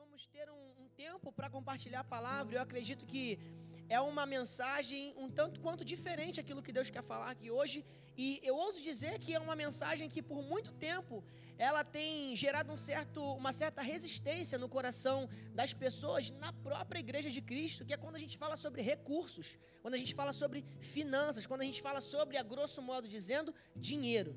vamos ter um, um tempo para compartilhar a palavra. Eu acredito que é uma mensagem um tanto quanto diferente aquilo que Deus quer falar aqui hoje. E eu ouso dizer que é uma mensagem que por muito tempo ela tem gerado um certo, uma certa resistência no coração das pessoas na própria igreja de Cristo, que é quando a gente fala sobre recursos, quando a gente fala sobre finanças, quando a gente fala sobre, a grosso modo dizendo, dinheiro.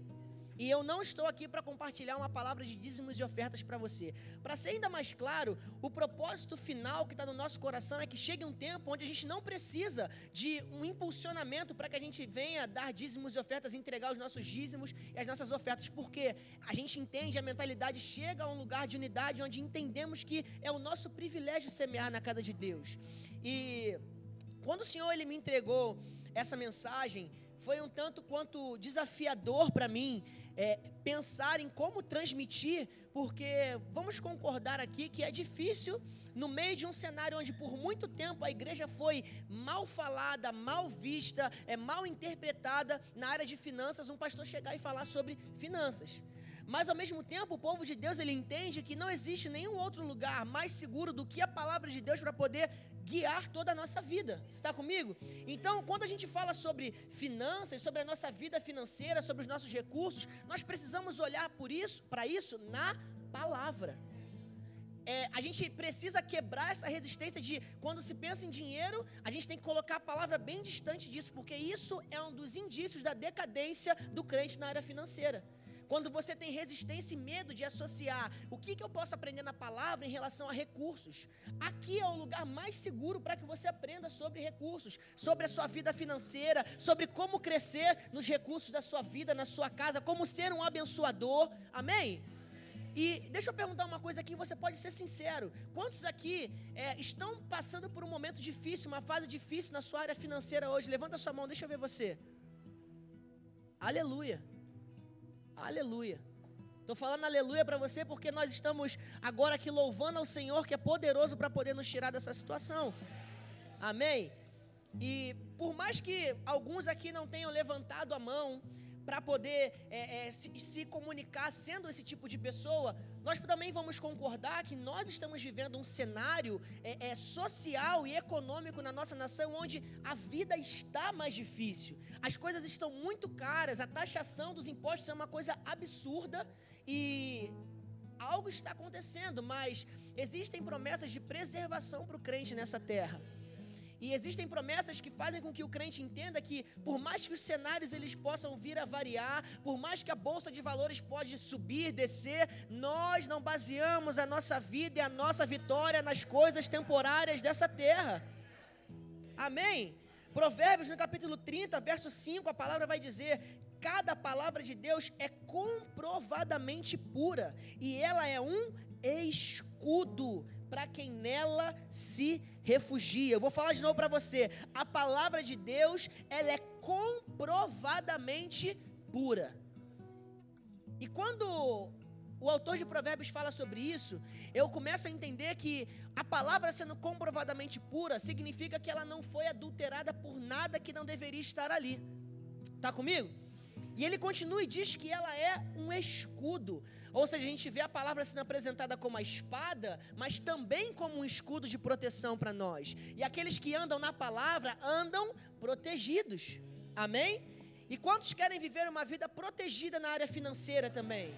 E eu não estou aqui para compartilhar uma palavra de dízimos e ofertas para você. Para ser ainda mais claro, o propósito final que está no nosso coração é que chegue um tempo onde a gente não precisa de um impulsionamento para que a gente venha dar dízimos e ofertas, entregar os nossos dízimos e as nossas ofertas, porque a gente entende, a mentalidade chega a um lugar de unidade onde entendemos que é o nosso privilégio semear na casa de Deus. E quando o Senhor ele me entregou essa mensagem, foi um tanto quanto desafiador para mim é, pensar em como transmitir, porque vamos concordar aqui que é difícil no meio de um cenário onde por muito tempo a igreja foi mal falada, mal vista, é mal interpretada na área de finanças, um pastor chegar e falar sobre finanças. Mas ao mesmo tempo, o povo de Deus ele entende que não existe nenhum outro lugar mais seguro do que a palavra de Deus para poder guiar toda a nossa vida. Está comigo? Então, quando a gente fala sobre finanças, sobre a nossa vida financeira, sobre os nossos recursos, nós precisamos olhar por isso, para isso na palavra. É, a gente precisa quebrar essa resistência de quando se pensa em dinheiro, a gente tem que colocar a palavra bem distante disso, porque isso é um dos indícios da decadência do crente na área financeira. Quando você tem resistência e medo de associar o que, que eu posso aprender na palavra em relação a recursos. Aqui é o lugar mais seguro para que você aprenda sobre recursos, sobre a sua vida financeira, sobre como crescer nos recursos da sua vida, na sua casa, como ser um abençoador. Amém? E deixa eu perguntar uma coisa aqui, você pode ser sincero. Quantos aqui é, estão passando por um momento difícil, uma fase difícil na sua área financeira hoje? Levanta sua mão, deixa eu ver você. Aleluia. Aleluia. Estou falando aleluia para você porque nós estamos agora aqui louvando ao Senhor que é poderoso para poder nos tirar dessa situação. Amém? E por mais que alguns aqui não tenham levantado a mão, para poder é, é, se, se, comunicar sendo esse tipo de pessoa, nós também vamos concordar que nós estamos vivendo um cenário é, é, social e econômico na nossa nação onde a vida está mais difícil. As coisas estão muito caras, a taxação dos impostos é uma coisa absurda e algo está acontecendo, mas existem promessas de preservação para o crente nessa terra. E existem promessas que fazem com que o crente entenda que, por mais que os cenários eles possam vir a variar, por mais que a bolsa de valores pode subir, descer, nós não baseamos a nossa vida e a nossa vitória nas coisas temporárias dessa terra. Amém? Provérbios no capítulo 30, verso 5, a palavra vai dizer: cada palavra de Deus é comprovadamente pura, e ela é um escudo para quem nela se refugia. Eu vou falar de novo para você. A palavra de Deus, ela é comprovadamente pura. E quando o autor de Provérbios fala sobre isso, eu começo a entender que a palavra sendo comprovadamente pura significa que ela não foi adulterada por nada que não deveria estar ali. Tá comigo? E ele continua e diz que ela é um escudo. Ou seja, a gente vê a palavra sendo apresentada como a espada, mas também como um escudo de proteção para nós. E aqueles que andam na palavra andam protegidos. Amém? E quantos querem viver uma vida protegida na área financeira também?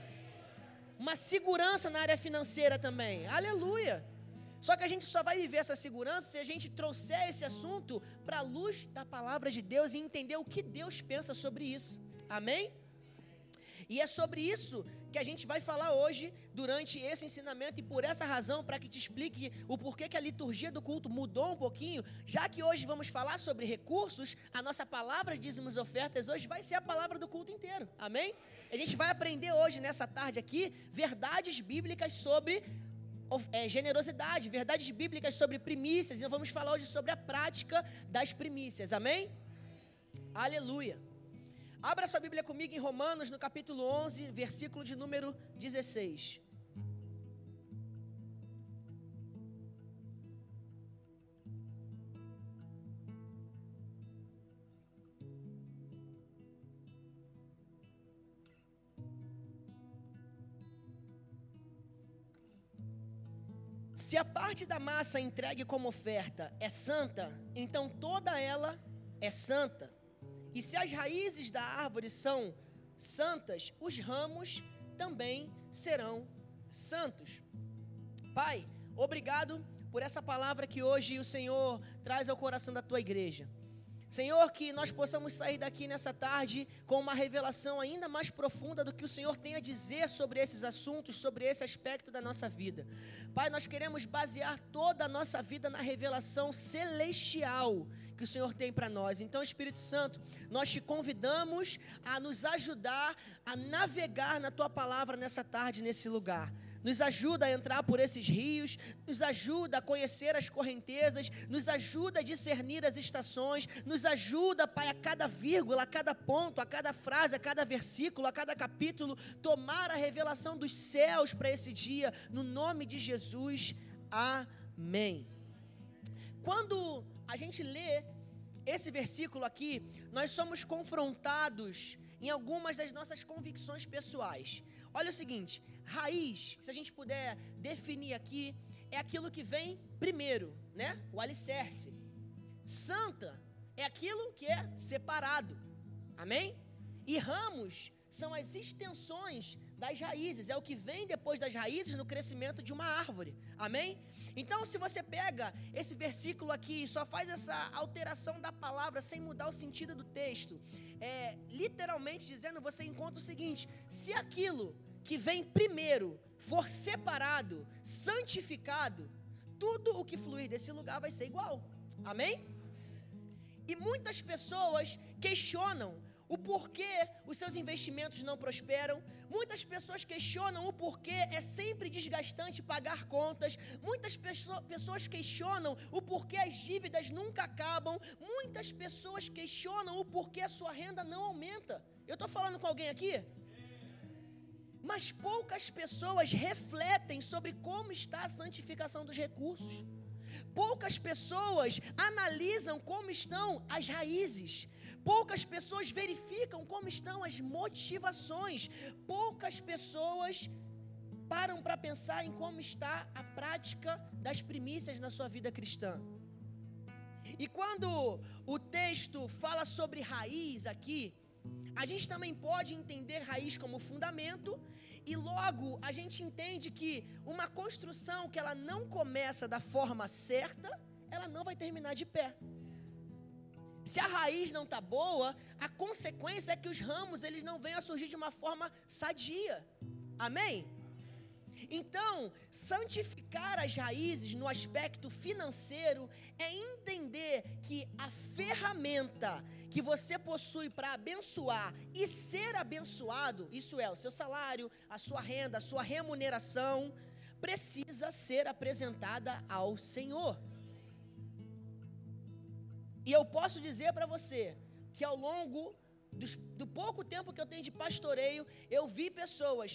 Uma segurança na área financeira também. Aleluia! Só que a gente só vai viver essa segurança se a gente trouxer esse assunto para a luz da palavra de Deus e entender o que Deus pensa sobre isso. Amém? E é sobre isso que a gente vai falar hoje durante esse ensinamento e por essa razão para que te explique o porquê que a liturgia do culto mudou um pouquinho, já que hoje vamos falar sobre recursos, a nossa palavra dízimos ofertas hoje vai ser a palavra do culto inteiro. Amém? A gente vai aprender hoje nessa tarde aqui verdades bíblicas sobre é, generosidade, verdades bíblicas sobre primícias, e nós vamos falar hoje sobre a prática das primícias. Amém? Aleluia. Abra sua Bíblia comigo em Romanos, no capítulo 11, versículo de número 16. Se a parte da massa entregue como oferta é santa, então toda ela é santa. E se as raízes da árvore são santas, os ramos também serão santos. Pai, obrigado por essa palavra que hoje o Senhor traz ao coração da tua igreja. Senhor, que nós possamos sair daqui nessa tarde com uma revelação ainda mais profunda do que o Senhor tem a dizer sobre esses assuntos, sobre esse aspecto da nossa vida. Pai, nós queremos basear toda a nossa vida na revelação celestial que o Senhor tem para nós. Então, Espírito Santo, nós te convidamos a nos ajudar a navegar na tua palavra nessa tarde, nesse lugar nos ajuda a entrar por esses rios, nos ajuda a conhecer as correntezas, nos ajuda a discernir as estações, nos ajuda, Pai, a cada vírgula, a cada ponto, a cada frase, a cada versículo, a cada capítulo, tomar a revelação dos céus para esse dia, no nome de Jesus. Amém. Quando a gente lê esse versículo aqui, nós somos confrontados em algumas das nossas convicções pessoais. Olha o seguinte: raiz, se a gente puder definir aqui, é aquilo que vem primeiro, né? O alicerce. Santa é aquilo que é separado. Amém? E ramos são as extensões das raízes, é o que vem depois das raízes no crescimento de uma árvore. Amém? Então, se você pega esse versículo aqui e só faz essa alteração da palavra sem mudar o sentido do texto, é, literalmente dizendo, você encontra o seguinte: se aquilo que vem primeiro for separado, santificado, tudo o que fluir desse lugar vai ser igual. Amém? E muitas pessoas questionam o porquê os seus investimentos não prosperam. Muitas pessoas questionam o porquê é sempre desgastante pagar contas. Muitas pessoas questionam o porquê as dívidas nunca acabam. Muitas pessoas questionam o porquê a sua renda não aumenta. Eu estou falando com alguém aqui? Mas poucas pessoas refletem sobre como está a santificação dos recursos. Poucas pessoas analisam como estão as raízes. Poucas pessoas verificam como estão as motivações. Poucas pessoas param para pensar em como está a prática das primícias na sua vida cristã. E quando o texto fala sobre raiz aqui, a gente também pode entender raiz como fundamento e logo a gente entende que uma construção que ela não começa da forma certa, ela não vai terminar de pé. Se a raiz não está boa, a consequência é que os ramos eles não venham a surgir de uma forma sadia. Amém? Então, santificar as raízes no aspecto financeiro é entender que a ferramenta que você possui para abençoar e ser abençoado, isso é, o seu salário, a sua renda, a sua remuneração, precisa ser apresentada ao Senhor. E eu posso dizer para você que ao longo do pouco tempo que eu tenho de pastoreio, eu vi pessoas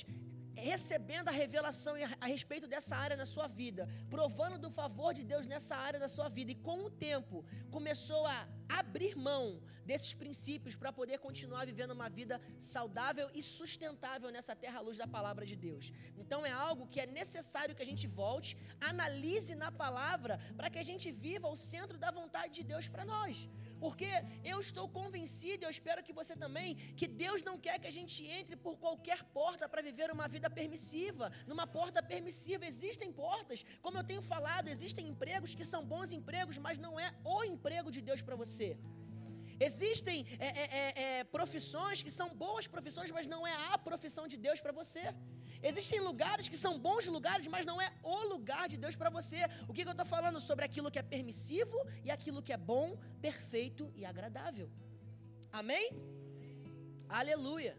recebendo a revelação a respeito dessa área na sua vida, provando do favor de Deus nessa área da sua vida, e com o tempo começou a abrir mão desses princípios para poder continuar vivendo uma vida saudável e sustentável nessa terra à luz da palavra de Deus. Então é algo que é necessário que a gente volte, analise na palavra para que a gente viva o centro da vontade de Deus para nós. Porque eu estou convencido, eu espero que você também, que Deus não quer que a gente entre por qualquer porta para viver uma vida permissiva. Numa porta permissiva existem portas, como eu tenho falado, existem empregos que são bons empregos, mas não é o emprego de Deus para você. Existem é, é, é, é, profissões que são boas profissões, mas não é a profissão de Deus para você. Existem lugares que são bons lugares, mas não é o lugar de Deus para você. O que, que eu estou falando sobre aquilo que é permissivo e aquilo que é bom, perfeito e agradável. Amém? Aleluia.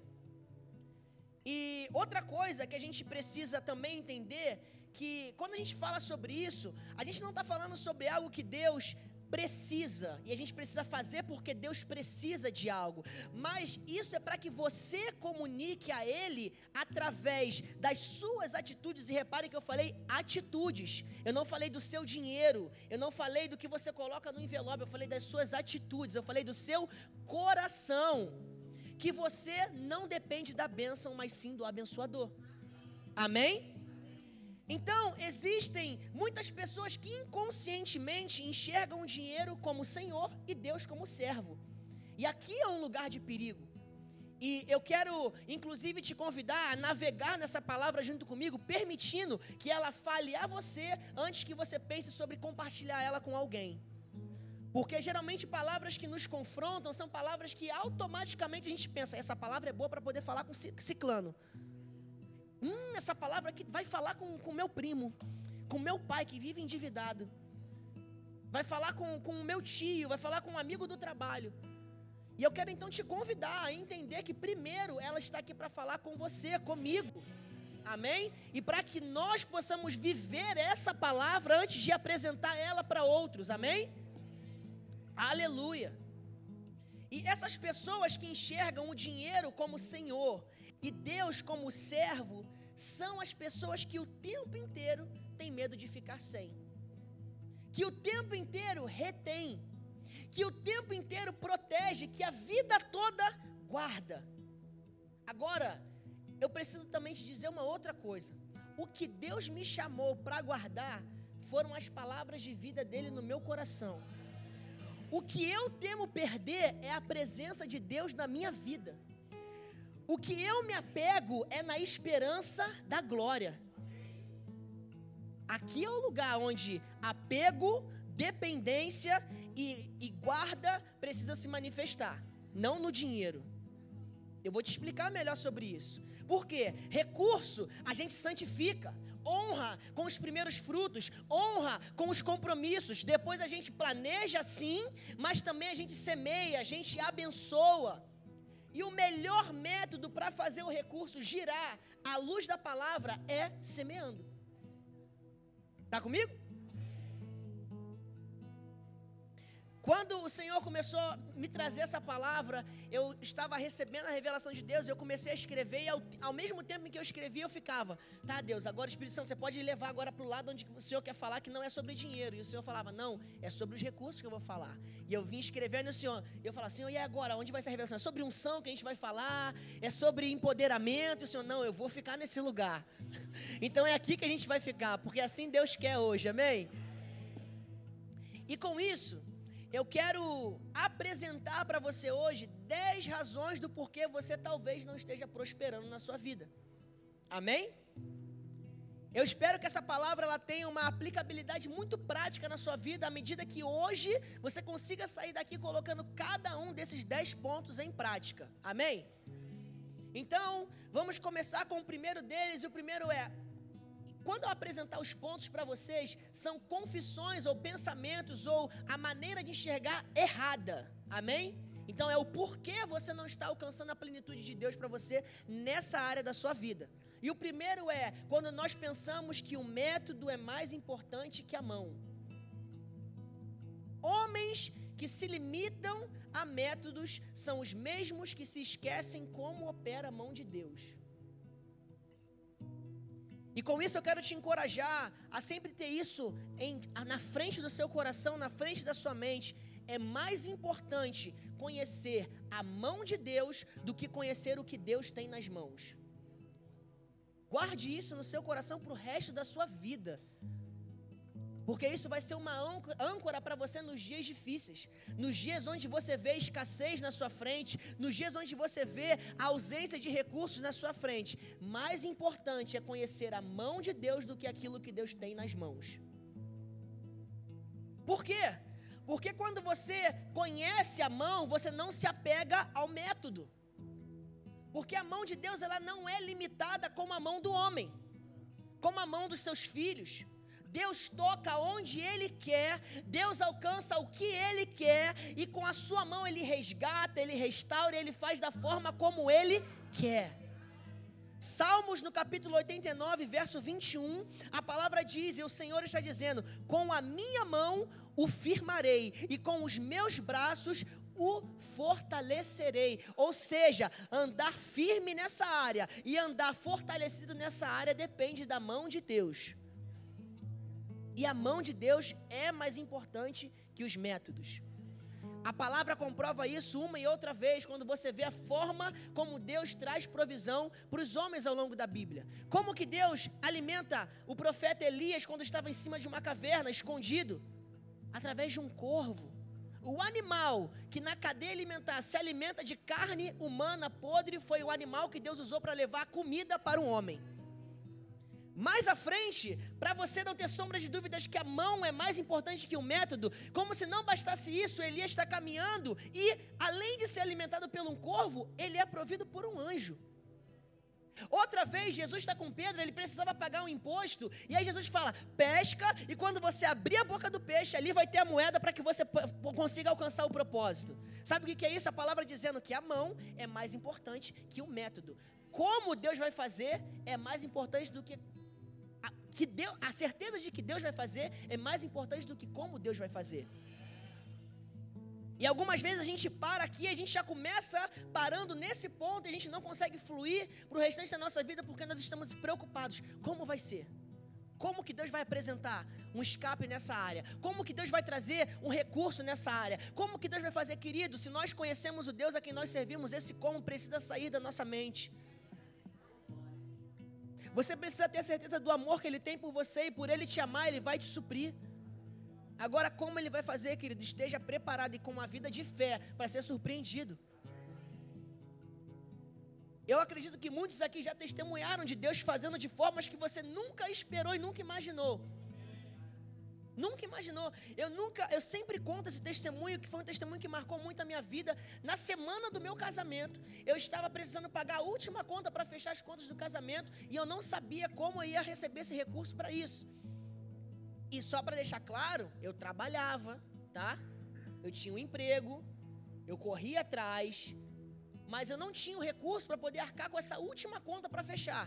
E outra coisa que a gente precisa também entender que quando a gente fala sobre isso, a gente não está falando sobre algo que Deus precisa, e a gente precisa fazer porque Deus precisa de algo, mas isso é para que você comunique a Ele através das suas atitudes, e repare que eu falei atitudes, eu não falei do seu dinheiro, eu não falei do que você coloca no envelope, eu falei das suas atitudes, eu falei do seu coração, que você não depende da bênção, mas sim do abençoador, amém? Então, existem muitas pessoas que inconscientemente enxergam o dinheiro como Senhor e Deus como servo. E aqui é um lugar de perigo. E eu quero, inclusive, te convidar a navegar nessa palavra junto comigo, permitindo que ela fale a você antes que você pense sobre compartilhar ela com alguém. Porque geralmente palavras que nos confrontam são palavras que automaticamente a gente pensa, essa palavra é boa para poder falar com ciclano. Hum, essa palavra aqui vai falar com o meu primo, com meu pai que vive endividado. Vai falar com, com o meu tio, vai falar com um amigo do trabalho. E eu quero então te convidar a entender que primeiro ela está aqui para falar com você, comigo. Amém? E para que nós possamos viver essa palavra antes de apresentar ela para outros. Amém? Aleluia. E essas pessoas que enxergam o dinheiro como Senhor e Deus como servo são as pessoas que o tempo inteiro têm medo de ficar sem, que o tempo inteiro retém, que o tempo inteiro protege, que a vida toda guarda. Agora, eu preciso também te dizer uma outra coisa. O que Deus me chamou para guardar foram as palavras de vida dele no meu coração. O que eu temo perder é a presença de Deus na minha vida. O que eu me apego é na esperança da glória. Aqui é o lugar onde apego, dependência e, e guarda precisam se manifestar, não no dinheiro. Eu vou te explicar melhor sobre isso. Por quê? Recurso a gente santifica, honra com os primeiros frutos, honra com os compromissos. Depois a gente planeja sim, mas também a gente semeia, a gente abençoa. E o melhor método para fazer o recurso girar à luz da palavra é semeando. Está comigo? Quando o Senhor começou a me trazer essa palavra, eu estava recebendo a revelação de Deus, eu comecei a escrever e ao, ao mesmo tempo em que eu escrevia, eu ficava, tá Deus, agora Espírito Santo, você pode levar agora para o lado onde o Senhor quer falar que não é sobre dinheiro. E o Senhor falava, não, é sobre os recursos que eu vou falar. E eu vim escrevendo o Senhor, e eu falava, Senhor, e agora, onde vai ser a revelação? É sobre unção que a gente vai falar, é sobre empoderamento, e o Senhor, não, eu vou ficar nesse lugar. Então é aqui que a gente vai ficar, porque assim Deus quer hoje, amém? E com isso, eu quero apresentar para você hoje 10 razões do porquê você talvez não esteja prosperando na sua vida. Amém? Eu espero que essa palavra ela tenha uma aplicabilidade muito prática na sua vida, à medida que hoje você consiga sair daqui colocando cada um desses 10 pontos em prática. Amém? Então, vamos começar com o primeiro deles, e o primeiro é quando eu apresentar os pontos para vocês, são confissões ou pensamentos ou a maneira de enxergar errada. Amém? Então é o porquê você não está alcançando a plenitude de Deus para você nessa área da sua vida. E o primeiro é quando nós pensamos que o método é mais importante que a mão. Homens que se limitam a métodos são os mesmos que se esquecem como opera a mão de Deus. E com isso eu quero te encorajar a sempre ter isso em, na frente do seu coração, na frente da sua mente. É mais importante conhecer a mão de Deus do que conhecer o que Deus tem nas mãos. Guarde isso no seu coração para o resto da sua vida. Porque isso vai ser uma âncora para você nos dias difíceis, nos dias onde você vê escassez na sua frente, nos dias onde você vê a ausência de recursos na sua frente. Mais importante é conhecer a mão de Deus do que aquilo que Deus tem nas mãos. Por quê? Porque quando você conhece a mão, você não se apega ao método. Porque a mão de Deus ela não é limitada como a mão do homem, como a mão dos seus filhos. Deus toca onde Ele quer, Deus alcança o que Ele quer, e com a sua mão Ele resgata, Ele restaura, Ele faz da forma como Ele quer. Salmos no capítulo 89, verso 21, a palavra diz, e o Senhor está dizendo: Com a minha mão o firmarei, e com os meus braços o fortalecerei. Ou seja, andar firme nessa área e andar fortalecido nessa área depende da mão de Deus. E a mão de Deus é mais importante que os métodos. A palavra comprova isso uma e outra vez quando você vê a forma como Deus traz provisão para os homens ao longo da Bíblia. Como que Deus alimenta o profeta Elias quando estava em cima de uma caverna, escondido, através de um corvo. O animal que na cadeia alimentar se alimenta de carne humana podre foi o animal que Deus usou para levar comida para o homem. Mais à frente, para você não ter sombra de dúvidas que a mão é mais importante que o método, como se não bastasse isso, Elias está caminhando e, além de ser alimentado por um corvo, ele é provido por um anjo. Outra vez, Jesus está com Pedro, ele precisava pagar um imposto, e aí Jesus fala: pesca, e quando você abrir a boca do peixe, ali vai ter a moeda para que você consiga alcançar o propósito. Sabe o que é isso? A palavra dizendo que a mão é mais importante que o método. Como Deus vai fazer é mais importante do que que Deus, a certeza de que Deus vai fazer é mais importante do que como Deus vai fazer. E algumas vezes a gente para aqui, a gente já começa parando nesse ponto e a gente não consegue fluir para o restante da nossa vida porque nós estamos preocupados. Como vai ser? Como que Deus vai apresentar um escape nessa área? Como que Deus vai trazer um recurso nessa área? Como que Deus vai fazer, querido? Se nós conhecemos o Deus a quem nós servimos, esse como precisa sair da nossa mente. Você precisa ter certeza do amor que Ele tem por você e por Ele te amar, Ele vai te suprir. Agora, como Ele vai fazer, querido? Esteja preparado e com uma vida de fé para ser surpreendido. Eu acredito que muitos aqui já testemunharam de Deus fazendo de formas que você nunca esperou e nunca imaginou. Nunca imaginou. Eu nunca, eu sempre conto esse testemunho, que foi um testemunho que marcou muito a minha vida. Na semana do meu casamento, eu estava precisando pagar a última conta para fechar as contas do casamento e eu não sabia como eu ia receber esse recurso para isso. E só para deixar claro, eu trabalhava, tá? Eu tinha um emprego, eu corria atrás, mas eu não tinha o recurso para poder arcar com essa última conta para fechar.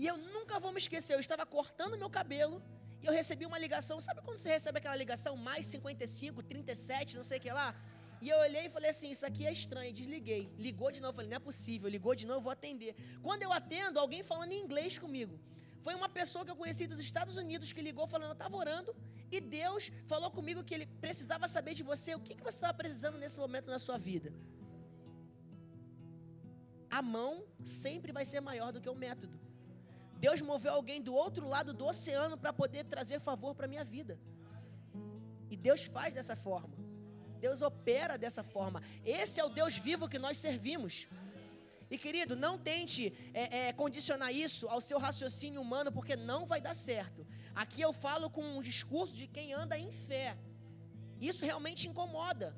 E eu nunca vou me esquecer, eu estava cortando meu cabelo e eu recebi uma ligação. Sabe quando você recebe aquela ligação mais 55, 37, não sei o que lá? E eu olhei e falei assim: Isso aqui é estranho. Desliguei. Ligou de novo. Falei: Não é possível. Ligou de novo, vou atender. Quando eu atendo, alguém falando em inglês comigo. Foi uma pessoa que eu conheci dos Estados Unidos que ligou falando: Eu estava orando e Deus falou comigo que ele precisava saber de você o que, que você estava precisando nesse momento na sua vida. A mão sempre vai ser maior do que o método. Deus moveu alguém do outro lado do oceano para poder trazer favor para a minha vida. E Deus faz dessa forma. Deus opera dessa forma. Esse é o Deus vivo que nós servimos. E querido, não tente é, é, condicionar isso ao seu raciocínio humano, porque não vai dar certo. Aqui eu falo com um discurso de quem anda em fé. Isso realmente incomoda.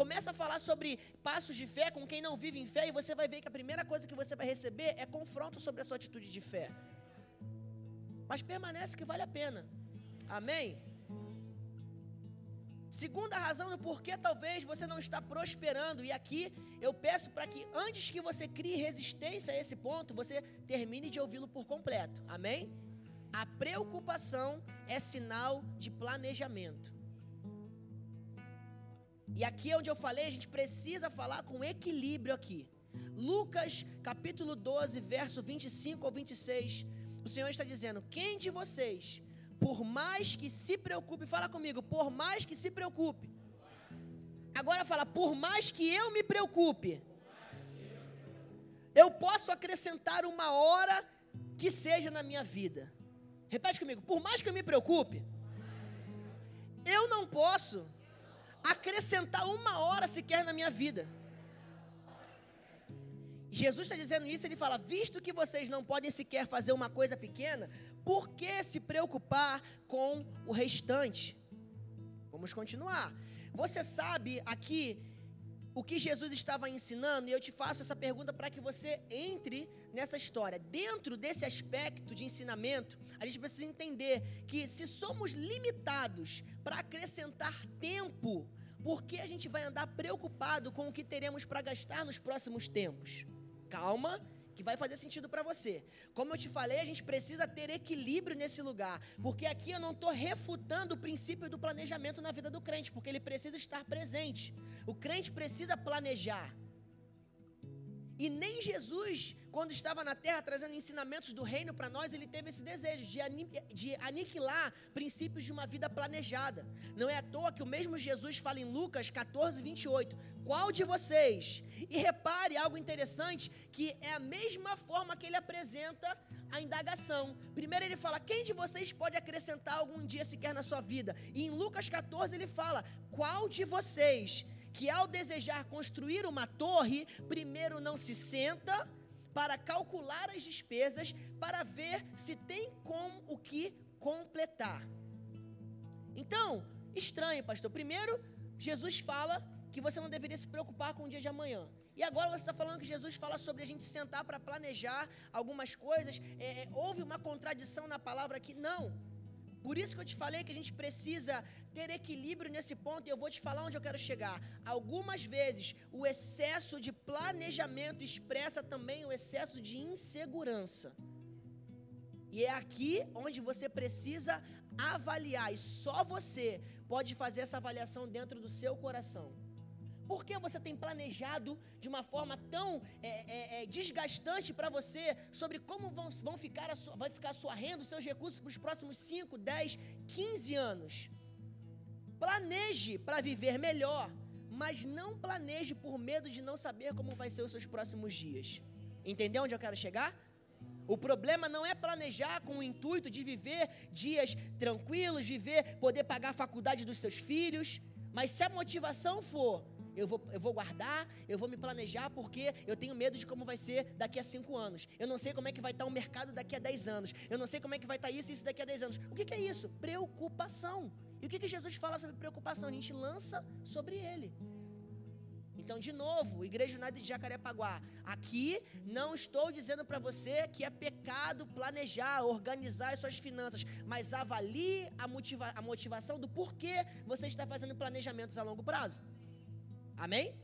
Começa a falar sobre passos de fé com quem não vive em fé e você vai ver que a primeira coisa que você vai receber é confronto sobre a sua atitude de fé. Mas permanece que vale a pena. Amém? Segunda razão do porquê talvez você não está prosperando, e aqui eu peço para que antes que você crie resistência a esse ponto, você termine de ouvi-lo por completo. Amém? A preocupação é sinal de planejamento. E aqui é onde eu falei, a gente precisa falar com equilíbrio aqui. Lucas capítulo 12, verso 25 ao 26. O Senhor está dizendo: Quem de vocês, por mais que se preocupe, fala comigo, por mais que se preocupe. Agora fala, por mais que eu me preocupe, eu posso acrescentar uma hora que seja na minha vida. Repete comigo, por mais que eu me preocupe, eu não posso acrescentar uma hora sequer na minha vida. Jesus está dizendo isso, ele fala: visto que vocês não podem sequer fazer uma coisa pequena, por que se preocupar com o restante? Vamos continuar. Você sabe aqui o que Jesus estava ensinando, e eu te faço essa pergunta para que você entre nessa história. Dentro desse aspecto de ensinamento, a gente precisa entender que se somos limitados para acrescentar tempo por que a gente vai andar preocupado com o que teremos para gastar nos próximos tempos? Calma, que vai fazer sentido para você. Como eu te falei, a gente precisa ter equilíbrio nesse lugar, porque aqui eu não estou refutando o princípio do planejamento na vida do crente, porque ele precisa estar presente. O crente precisa planejar. E nem Jesus, quando estava na terra trazendo ensinamentos do reino para nós, ele teve esse desejo de, aniquilar princípios de uma vida planejada. Não é à toa que o mesmo Jesus fala em Lucas 14, 28. Qual de vocês? E repare algo interessante, que é a mesma forma que ele apresenta a indagação. Primeiro ele fala: quem de vocês pode acrescentar algum dia sequer na sua vida? E em Lucas 14 ele fala: qual de vocês? Que ao desejar construir uma torre, primeiro não se senta para calcular as despesas, para ver se tem com o que completar. Então, estranho, pastor. Primeiro, Jesus fala que você não deveria se preocupar com o dia de amanhã. E agora você está falando que Jesus fala sobre a gente sentar para planejar algumas coisas. É, é, houve uma contradição na palavra aqui? Não. Por isso que eu te falei que a gente precisa ter equilíbrio nesse ponto e eu vou te falar onde eu quero chegar. Algumas vezes o excesso de planejamento expressa também o excesso de insegurança. E é aqui onde você precisa avaliar, e só você pode fazer essa avaliação dentro do seu coração. Por que você tem planejado de uma forma tão é, é, é, desgastante para você sobre como vão, vão ficar a sua, vai ficar a sua renda, os seus recursos para os próximos 5, 10, 15 anos? Planeje para viver melhor, mas não planeje por medo de não saber como vai ser os seus próximos dias. Entendeu onde eu quero chegar? O problema não é planejar com o intuito de viver dias tranquilos, viver, poder pagar a faculdade dos seus filhos, mas se a motivação for eu vou, eu vou guardar, eu vou me planejar porque eu tenho medo de como vai ser daqui a cinco anos. Eu não sei como é que vai estar o mercado daqui a dez anos. Eu não sei como é que vai estar isso e isso daqui a dez anos. O que, que é isso? Preocupação. E o que, que Jesus fala sobre preocupação? A gente lança sobre ele. Então, de novo, Igreja Unida de Jacarepaguá, aqui não estou dizendo para você que é pecado planejar, organizar as suas finanças, mas avalie a, motiva a motivação do porquê você está fazendo planejamentos a longo prazo. Amém?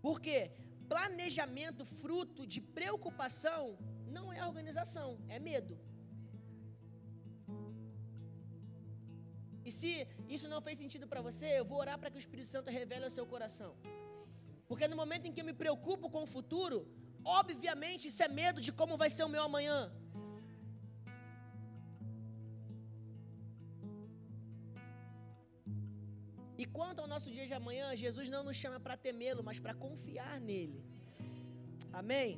Porque planejamento fruto de preocupação não é organização, é medo. E se isso não fez sentido para você, eu vou orar para que o Espírito Santo revele ao seu coração. Porque no momento em que eu me preocupo com o futuro, obviamente isso é medo de como vai ser o meu amanhã. E quanto ao nosso dia de amanhã, Jesus não nos chama para temê-lo, mas para confiar nele. Amém?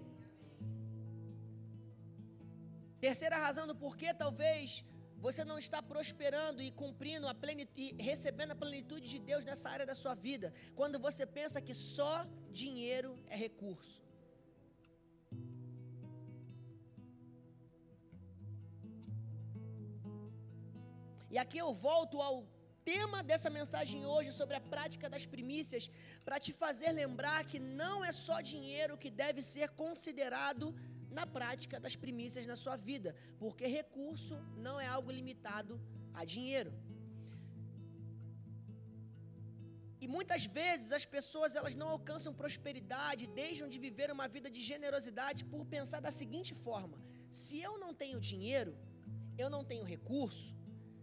Terceira razão do porquê talvez você não está prosperando e cumprindo a plenitude, recebendo a plenitude de Deus nessa área da sua vida, quando você pensa que só dinheiro é recurso. E aqui eu volto ao tema dessa mensagem hoje sobre a prática das primícias, para te fazer lembrar que não é só dinheiro que deve ser considerado na prática das primícias na sua vida, porque recurso não é algo limitado a dinheiro. E muitas vezes as pessoas elas não alcançam prosperidade, deixam de viver uma vida de generosidade por pensar da seguinte forma: se eu não tenho dinheiro, eu não tenho recurso,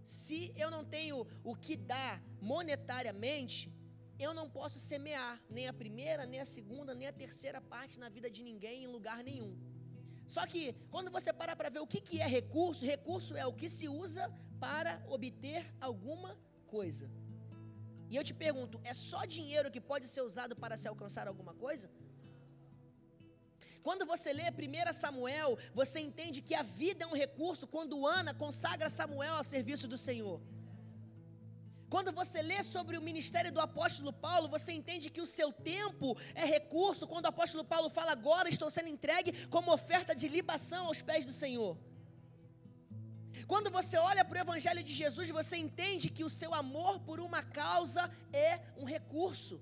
se eu não tenho o que dar monetariamente, eu não posso semear nem a primeira, nem a segunda, nem a terceira parte na vida de ninguém em lugar nenhum. Só que quando você para para ver o que, que é recurso, recurso é o que se usa para obter alguma coisa. E eu te pergunto, é só dinheiro que pode ser usado para se alcançar alguma coisa? Quando você lê 1 Samuel, você entende que a vida é um recurso quando Ana consagra Samuel ao serviço do Senhor. Quando você lê sobre o ministério do apóstolo Paulo, você entende que o seu tempo é recurso. Quando o apóstolo Paulo fala, agora estou sendo entregue como oferta de libação aos pés do Senhor. Quando você olha para o Evangelho de Jesus, você entende que o seu amor por uma causa é um recurso.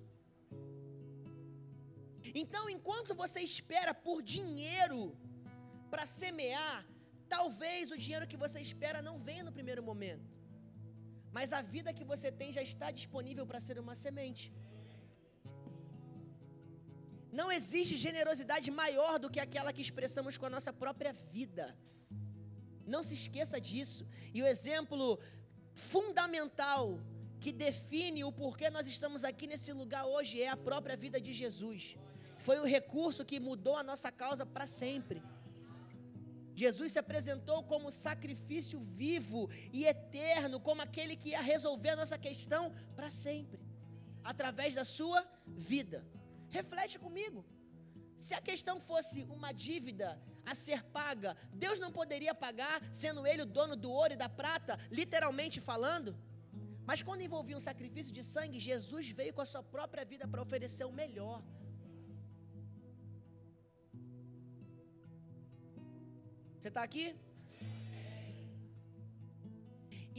Então, enquanto você espera por dinheiro para semear, talvez o dinheiro que você espera não venha no primeiro momento. Mas a vida que você tem já está disponível para ser uma semente. Não existe generosidade maior do que aquela que expressamos com a nossa própria vida. Não se esqueça disso. E o exemplo fundamental que define o porquê nós estamos aqui nesse lugar hoje é a própria vida de Jesus. Foi o recurso que mudou a nossa causa para sempre. Jesus se apresentou como sacrifício vivo e eterno, como aquele que ia resolver a nossa questão para sempre, através da sua vida. Reflete comigo. Se a questão fosse uma dívida a ser paga, Deus não poderia pagar, sendo Ele o dono do ouro e da prata, literalmente falando? Mas quando envolvia um sacrifício de sangue, Jesus veio com a sua própria vida para oferecer o melhor. Você está aqui?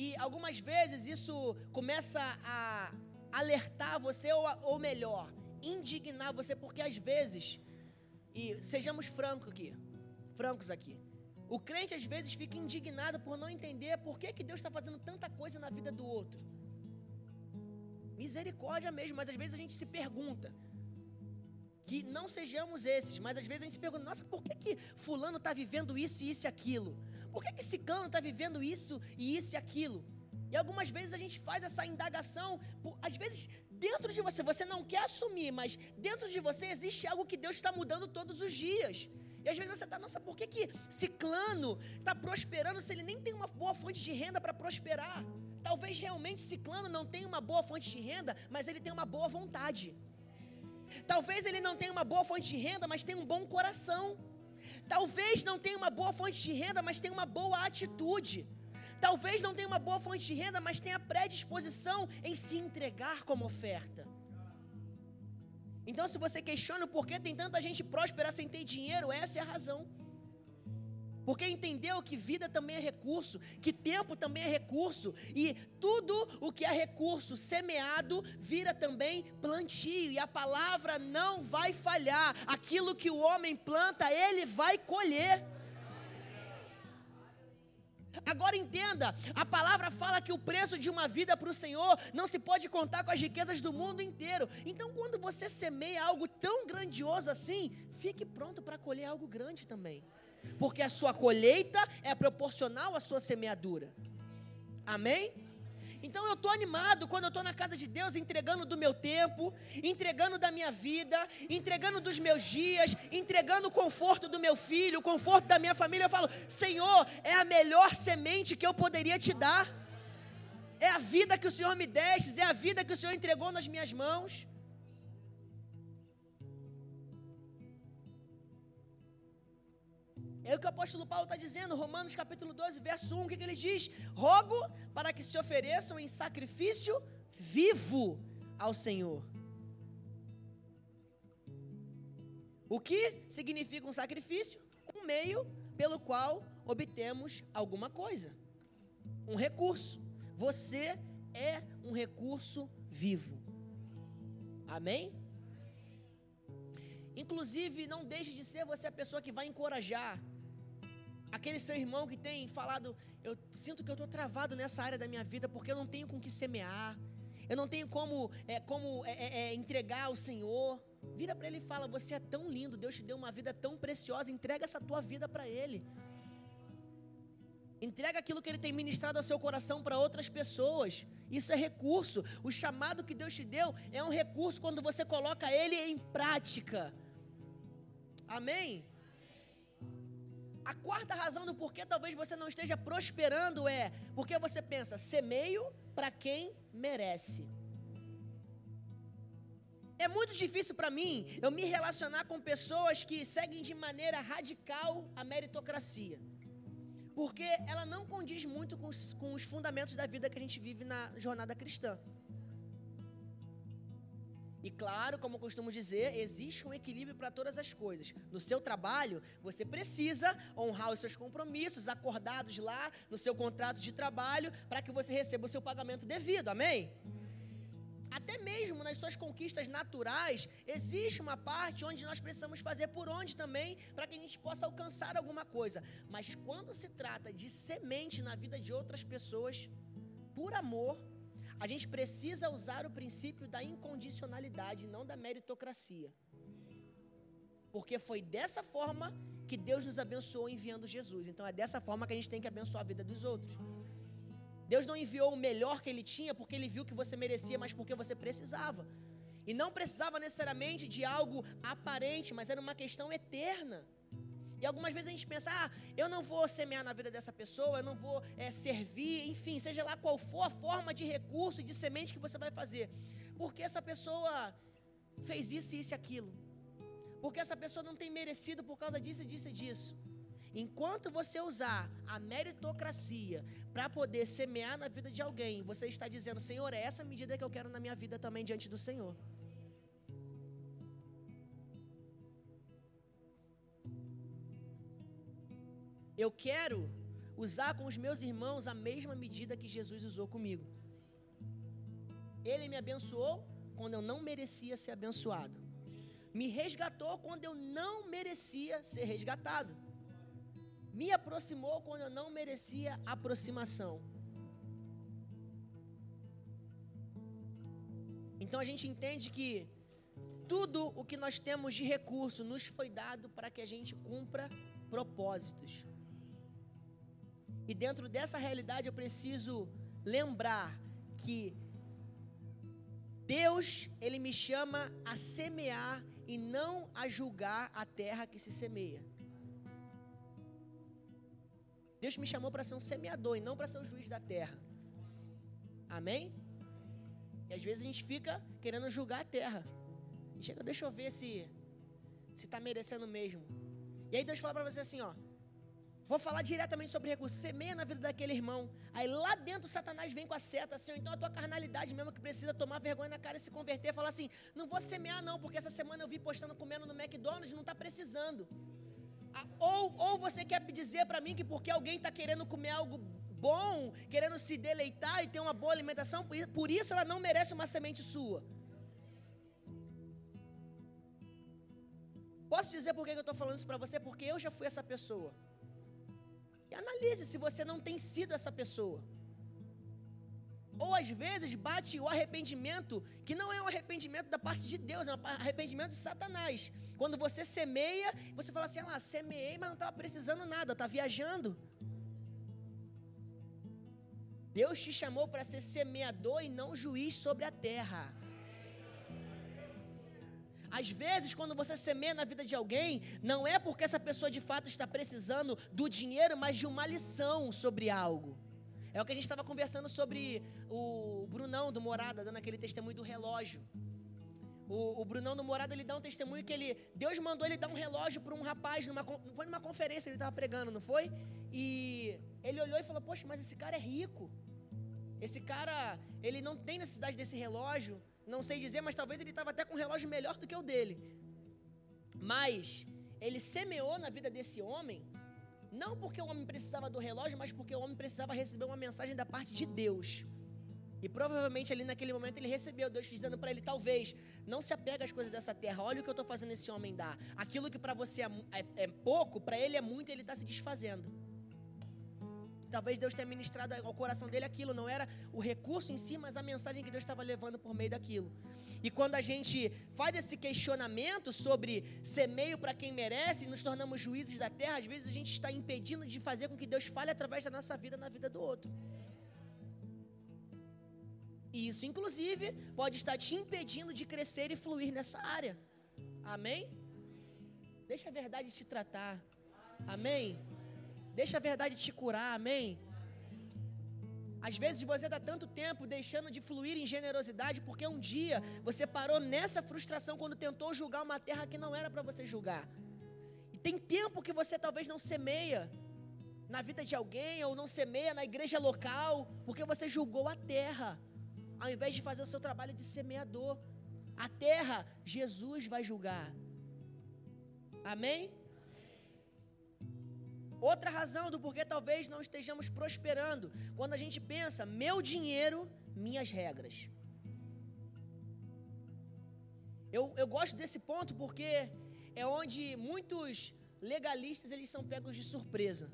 E algumas vezes isso começa a alertar você, ou, ou melhor, indignar você, porque às vezes, e sejamos francos aqui, francos aqui, o crente às vezes fica indignado por não entender por que, que Deus está fazendo tanta coisa na vida do outro. Misericórdia mesmo, mas às vezes a gente se pergunta, que não sejamos esses, mas às vezes a gente se pergunta, nossa, por que, que fulano está vivendo isso e isso e aquilo? Por que, que ciclano está vivendo isso e isso e aquilo? E algumas vezes a gente faz essa indagação, por, às vezes dentro de você, você não quer assumir, mas dentro de você existe algo que Deus está mudando todos os dias. E às vezes você está, nossa, por que, que ciclano está prosperando se ele nem tem uma boa fonte de renda para prosperar? Talvez realmente ciclano não tenha uma boa fonte de renda, mas ele tem uma boa vontade. Talvez ele não tenha uma boa fonte de renda, mas tenha um bom coração. Talvez não tenha uma boa fonte de renda, mas tenha uma boa atitude. Talvez não tenha uma boa fonte de renda, mas tenha predisposição em se entregar como oferta. Então, se você questiona o porquê tem tanta gente próspera sem ter dinheiro, essa é a razão. Porque entendeu que vida também é recurso, que tempo também é recurso, e tudo o que é recurso semeado vira também plantio, e a palavra não vai falhar. Aquilo que o homem planta, ele vai colher. Agora entenda, a palavra fala que o preço de uma vida para o Senhor não se pode contar com as riquezas do mundo inteiro. Então, quando você semeia algo tão grandioso assim, fique pronto para colher algo grande também porque a sua colheita é proporcional à sua semeadura. Amém? Então eu estou animado quando eu estou na casa de Deus, entregando do meu tempo, entregando da minha vida, entregando dos meus dias, entregando o conforto do meu filho, o conforto da minha família. Eu falo, Senhor, é a melhor semente que eu poderia te dar. É a vida que o Senhor me deste, é a vida que o Senhor entregou nas minhas mãos. É o que o apóstolo Paulo está dizendo, Romanos capítulo 12, verso 1, o que, que ele diz? Rogo para que se ofereçam em sacrifício vivo ao Senhor. O que significa um sacrifício? Um meio pelo qual obtemos alguma coisa, um recurso. Você é um recurso vivo. Amém? Inclusive, não deixe de ser você a pessoa que vai encorajar, Aquele seu irmão que tem falado, eu sinto que eu estou travado nessa área da minha vida porque eu não tenho com que semear, eu não tenho como, é, como é, é, é entregar ao Senhor. Vira para ele e fala: Você é tão lindo, Deus te deu uma vida tão preciosa, entrega essa tua vida para Ele. Entrega aquilo que Ele tem ministrado ao seu coração para outras pessoas. Isso é recurso. O chamado que Deus te deu é um recurso quando você coloca ele em prática. Amém? A quarta razão do porquê talvez você não esteja prosperando é porque você pensa, semeio para quem merece. É muito difícil para mim eu me relacionar com pessoas que seguem de maneira radical a meritocracia. Porque ela não condiz muito com os, com os fundamentos da vida que a gente vive na jornada cristã. E claro, como eu costumo dizer, existe um equilíbrio para todas as coisas. No seu trabalho, você precisa honrar os seus compromissos acordados lá no seu contrato de trabalho para que você receba o seu pagamento devido. Amém? Até mesmo nas suas conquistas naturais, existe uma parte onde nós precisamos fazer por onde também, para que a gente possa alcançar alguma coisa. Mas quando se trata de semente na vida de outras pessoas, por amor, a gente precisa usar o princípio da incondicionalidade, não da meritocracia. Porque foi dessa forma que Deus nos abençoou enviando Jesus. Então é dessa forma que a gente tem que abençoar a vida dos outros. Deus não enviou o melhor que ele tinha porque ele viu que você merecia, mas porque você precisava. E não precisava necessariamente de algo aparente, mas era uma questão eterna. E algumas vezes a gente pensa, ah, eu não vou semear na vida dessa pessoa, eu não vou é, servir, enfim, seja lá qual for a forma de recurso, de semente que você vai fazer. Porque essa pessoa fez isso, isso e aquilo. Porque essa pessoa não tem merecido por causa disso, disso e disso. Enquanto você usar a meritocracia para poder semear na vida de alguém, você está dizendo, Senhor, é essa medida que eu quero na minha vida também diante do Senhor. Eu quero usar com os meus irmãos a mesma medida que Jesus usou comigo. Ele me abençoou quando eu não merecia ser abençoado. Me resgatou quando eu não merecia ser resgatado. Me aproximou quando eu não merecia aproximação. Então a gente entende que tudo o que nós temos de recurso nos foi dado para que a gente cumpra propósitos. E dentro dessa realidade eu preciso lembrar que Deus, ele me chama a semear e não a julgar a terra que se semeia. Deus me chamou para ser um semeador e não para ser o juiz da terra. Amém? E às vezes a gente fica querendo julgar a terra. chega, deixa eu ver se se está merecendo mesmo. E aí Deus fala para você assim, ó, Vou falar diretamente sobre recurso. Semeia na vida daquele irmão. Aí lá dentro Satanás vem com a seta, assim, então a tua carnalidade mesmo que precisa tomar vergonha na cara e se converter, falar assim: não vou semear, não, porque essa semana eu vi postando comendo no McDonald's, não está precisando. Ah, ou, ou você quer dizer para mim que porque alguém está querendo comer algo bom, querendo se deleitar e ter uma boa alimentação, por isso ela não merece uma semente sua. Posso dizer por que eu estou falando isso para você? Porque eu já fui essa pessoa. E analise se você não tem sido essa pessoa. Ou às vezes bate o arrependimento, que não é um arrependimento da parte de Deus, é um arrependimento de Satanás. Quando você semeia, você fala assim: ah lá, semeei, mas não estava precisando nada, está viajando. Deus te chamou para ser semeador e não juiz sobre a terra. Às vezes, quando você semeia na vida de alguém, não é porque essa pessoa de fato está precisando do dinheiro, mas de uma lição sobre algo. É o que a gente estava conversando sobre o Brunão do Morada, dando aquele testemunho do relógio. O, o, Brunão do Morada, ele dá um testemunho que ele, Deus mandou ele dar um relógio para um rapaz, numa, foi numa conferência ele estava pregando, não foi? E ele olhou e falou, poxa, mas esse cara é rico. Esse cara, ele não tem necessidade desse relógio. Não sei dizer, mas talvez ele estava até com um relógio melhor do que o dele. Mas ele semeou na vida desse homem, não porque o homem precisava do relógio, mas porque o homem precisava receber uma mensagem da parte de Deus. E provavelmente ali naquele momento ele recebeu Deus dizendo para ele: talvez, não se apega às coisas dessa terra, olha o que eu estou fazendo esse homem dar. Aquilo que para você é, é, é pouco, para ele é muito ele está se desfazendo. Talvez Deus tenha ministrado ao coração dele aquilo, não era o recurso em si, mas a mensagem que Deus estava levando por meio daquilo. E quando a gente faz esse questionamento sobre ser meio para quem merece nos tornamos juízes da terra, às vezes a gente está impedindo de fazer com que Deus fale através da nossa vida na vida do outro. E isso, inclusive, pode estar te impedindo de crescer e fluir nessa área. Amém? Deixa a verdade te tratar. Amém? Deixa a verdade te curar, amém? Às vezes você está tanto tempo deixando de fluir em generosidade porque um dia você parou nessa frustração quando tentou julgar uma terra que não era para você julgar. E tem tempo que você talvez não semeia na vida de alguém ou não semeia na igreja local porque você julgou a terra, ao invés de fazer o seu trabalho de semeador. A terra, Jesus vai julgar. Amém? Outra razão do porquê talvez não estejamos prosperando, quando a gente pensa, meu dinheiro, minhas regras. Eu, eu gosto desse ponto porque é onde muitos legalistas eles são pegos de surpresa.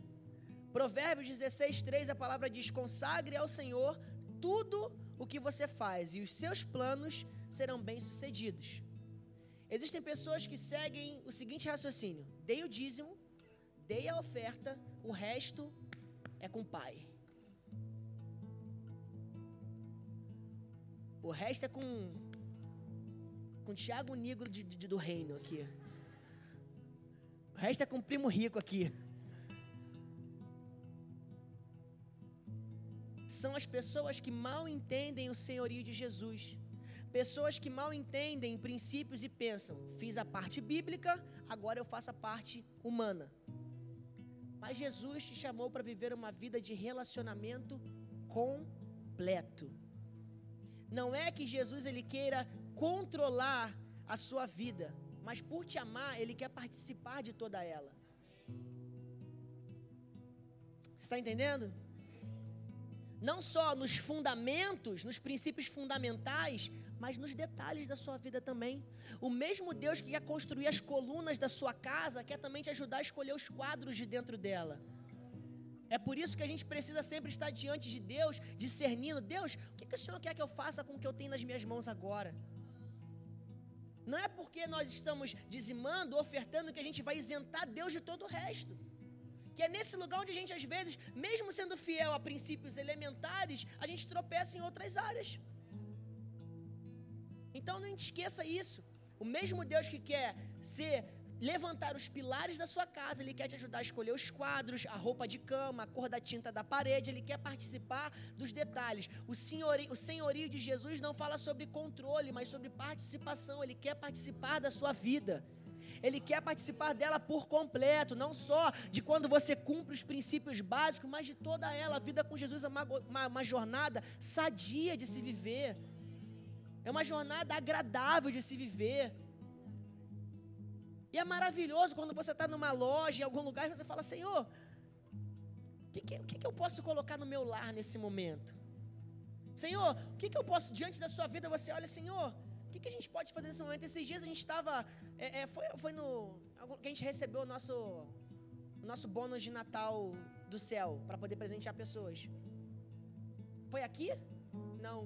Provérbios 16, 3, a palavra diz: consagre ao Senhor tudo o que você faz, e os seus planos serão bem-sucedidos. Existem pessoas que seguem o seguinte raciocínio: dei o dízimo, dei a oferta, o resto é com o pai. O resto é com com Tiago Negro de, de, do reino aqui. O resto é com o primo rico aqui. São as pessoas que mal entendem o senhorio de Jesus. Pessoas que mal entendem princípios e pensam: fiz a parte bíblica, agora eu faço a parte humana. Mas Jesus te chamou para viver uma vida de relacionamento completo. Não é que Jesus ele queira controlar a sua vida, mas por te amar, ele quer participar de toda ela. Você está entendendo? Não só nos fundamentos, nos princípios fundamentais, mas nos detalhes da sua vida também. O mesmo Deus que quer construir as colunas da sua casa, quer também te ajudar a escolher os quadros de dentro dela. É por isso que a gente precisa sempre estar diante de Deus, discernindo: Deus, o que, que o Senhor quer que eu faça com o que eu tenho nas minhas mãos agora? Não é porque nós estamos dizimando, ofertando, que a gente vai isentar Deus de todo o resto. Que é nesse lugar onde a gente, às vezes, mesmo sendo fiel a princípios elementares, a gente tropeça em outras áreas. Então não esqueça isso. O mesmo Deus que quer ser levantar os pilares da sua casa, ele quer te ajudar a escolher os quadros, a roupa de cama, a cor da tinta da parede, ele quer participar dos detalhes. O senhorio, o senhorio de Jesus não fala sobre controle, mas sobre participação, ele quer participar da sua vida. Ele quer participar dela por completo, não só de quando você cumpre os princípios básicos, mas de toda ela. A vida com Jesus é uma, uma, uma jornada sadia de se viver, é uma jornada agradável de se viver. E é maravilhoso quando você está numa loja, em algum lugar, e você fala, Senhor, o que, que, que, que, eu posso colocar no meu lar nesse momento? Senhor, o que, que eu posso, diante da sua vida, você olha, Senhor, o que, que a gente pode fazer nesse momento? Esses dias a gente estava, é, é, foi, foi no, que a gente recebeu o nosso, o nosso bônus de Natal do céu, para poder presentear pessoas. Foi aqui? Não.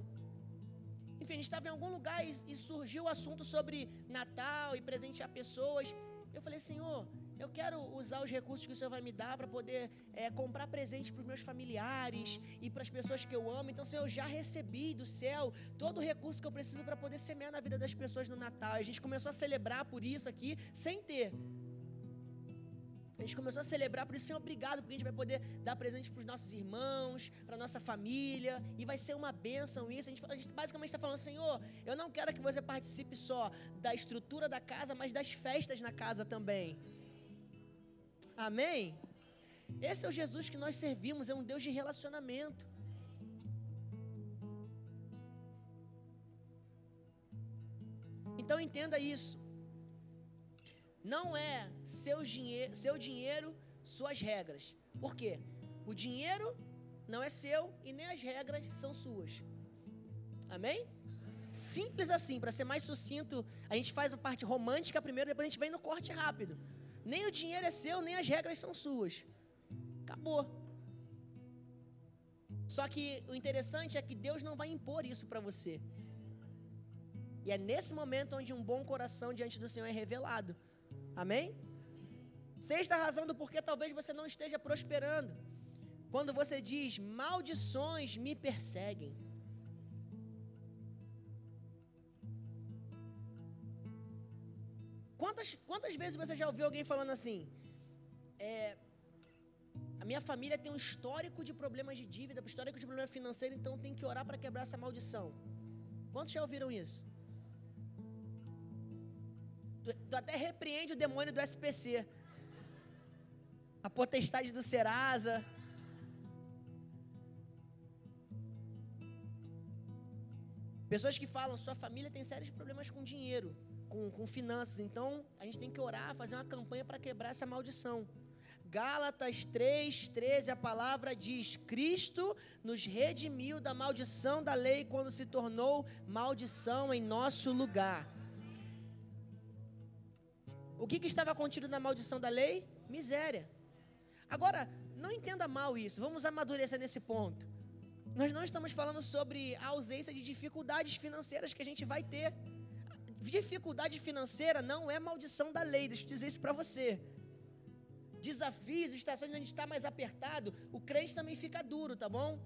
Enfim, a gente estava em algum lugar e, e surgiu o assunto sobre Natal e presentear pessoas. Eu falei, Senhor, eu quero usar os recursos que o Senhor vai me dar para poder é, comprar presentes para os meus familiares e para as pessoas que eu amo. Então, Senhor, eu já recebi do céu todo o recurso que eu preciso para poder semear na vida das pessoas no Natal. A gente começou a celebrar por isso aqui, sem ter. A gente começou a celebrar, por isso, Senhor, obrigado, porque a gente vai poder dar presente para os nossos irmãos, para nossa família, e vai ser uma bênção isso. A gente, a gente basicamente está falando, Senhor, eu não quero que você participe só da estrutura da casa, mas das festas na casa também. Amém? Esse é o Jesus que nós servimos, é um Deus de relacionamento. Então entenda isso. Não é seu, dinhe seu dinheiro, suas regras. Por quê? O dinheiro não é seu e nem as regras são suas. Amém? Simples assim, para ser mais sucinto, a gente faz a parte romântica primeiro, depois a gente vem no corte rápido. Nem o dinheiro é seu, nem as regras são suas. Acabou. Só que o interessante é que Deus não vai impor isso para você. E é nesse momento onde um bom coração diante do Senhor é revelado. Amém? Sexta razão do porquê talvez você não esteja prosperando. Quando você diz, maldições me perseguem. Quantas, quantas vezes você já ouviu alguém falando assim? É, a minha família tem um histórico de problemas de dívida, um histórico de problema financeiro, então tem que orar para quebrar essa maldição. Quantos já ouviram isso? Tu, tu até repreende o demônio do SPC. A potestade do Serasa. Pessoas que falam, sua família tem sérios problemas com dinheiro, com, com finanças. Então, a gente tem que orar, fazer uma campanha para quebrar essa maldição. Gálatas 3, 13, a palavra diz: Cristo nos redimiu da maldição da lei quando se tornou maldição em nosso lugar. O que, que estava contido na maldição da lei? Miséria. Agora, não entenda mal isso, vamos amadurecer nesse ponto. Nós não estamos falando sobre a ausência de dificuldades financeiras que a gente vai ter. Dificuldade financeira não é maldição da lei, deixa eu dizer isso para você. Desafios, estações onde está mais apertado, o crente também fica duro, tá bom?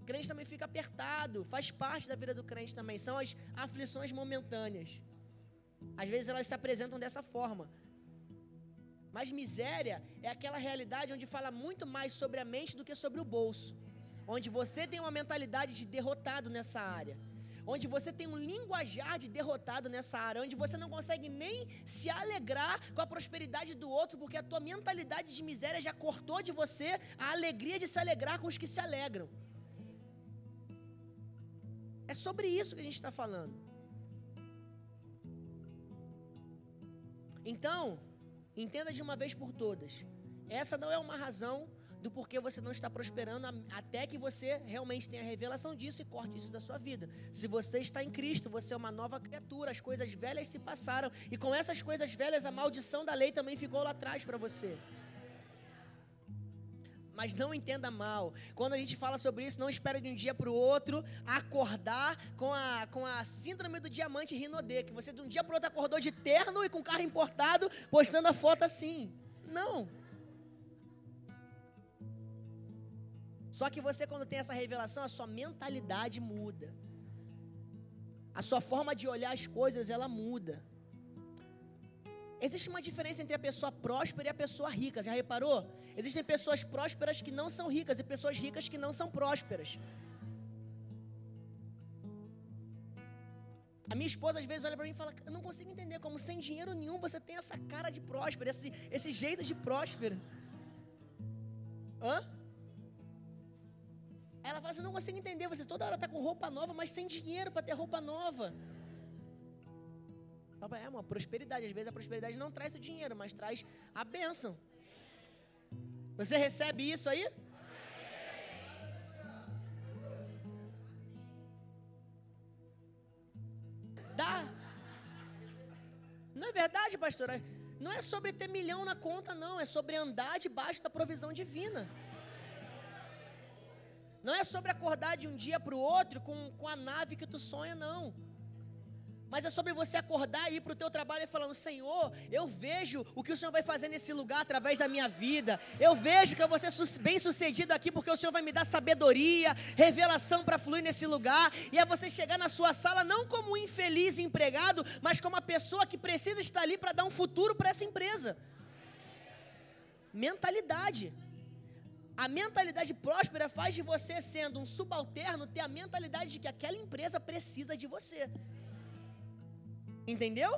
O crente também fica apertado, faz parte da vida do crente também. São as aflições momentâneas. Às vezes elas se apresentam dessa forma. Mas miséria é aquela realidade onde fala muito mais sobre a mente do que sobre o bolso. Onde você tem uma mentalidade de derrotado nessa área. Onde você tem um linguajar de derrotado nessa área. Onde você não consegue nem se alegrar com a prosperidade do outro, porque a tua mentalidade de miséria já cortou de você a alegria de se alegrar com os que se alegram. É sobre isso que a gente está falando. Então, Entenda de uma vez por todas. Essa não é uma razão do porquê você não está prosperando até que você realmente tenha a revelação disso e corte isso da sua vida. Se você está em Cristo, você é uma nova criatura, as coisas velhas se passaram e com essas coisas velhas a maldição da lei também ficou lá atrás para você. Mas não entenda mal. Quando a gente fala sobre isso, não espere de um dia para o outro acordar com a, com a síndrome do diamante rinodê. Que você de um dia para o outro acordou de terno e com carro importado, postando a foto assim. Não. Só que você, quando tem essa revelação, a sua mentalidade muda. A sua forma de olhar as coisas, ela muda. Existe uma diferença entre a pessoa próspera e a pessoa rica, já reparou? Existem pessoas prósperas que não são ricas e pessoas ricas que não são prósperas. A minha esposa às vezes olha para mim e fala: Eu não consigo entender como sem dinheiro nenhum você tem essa cara de próspera, esse, esse jeito de próspera. Hã? Ela fala assim: não consigo entender, você toda hora está com roupa nova, mas sem dinheiro para ter roupa nova. É uma prosperidade. Às vezes a prosperidade não traz o dinheiro, mas traz a bênção. Você recebe isso aí? Dá. Não é verdade, pastora? Não é sobre ter milhão na conta, não. É sobre andar debaixo da provisão divina. Não é sobre acordar de um dia para o outro com, com a nave que tu sonha, não mas é sobre você acordar e ir para o teu trabalho e falando: Senhor, eu vejo o que o Senhor vai fazer nesse lugar através da minha vida. Eu vejo que eu vou ser bem sucedido aqui porque o Senhor vai me dar sabedoria, revelação para fluir nesse lugar. E é você chegar na sua sala não como um infeliz empregado, mas como uma pessoa que precisa estar ali para dar um futuro para essa empresa. Mentalidade. A mentalidade próspera faz de você, sendo um subalterno, ter a mentalidade de que aquela empresa precisa de você. Entendeu?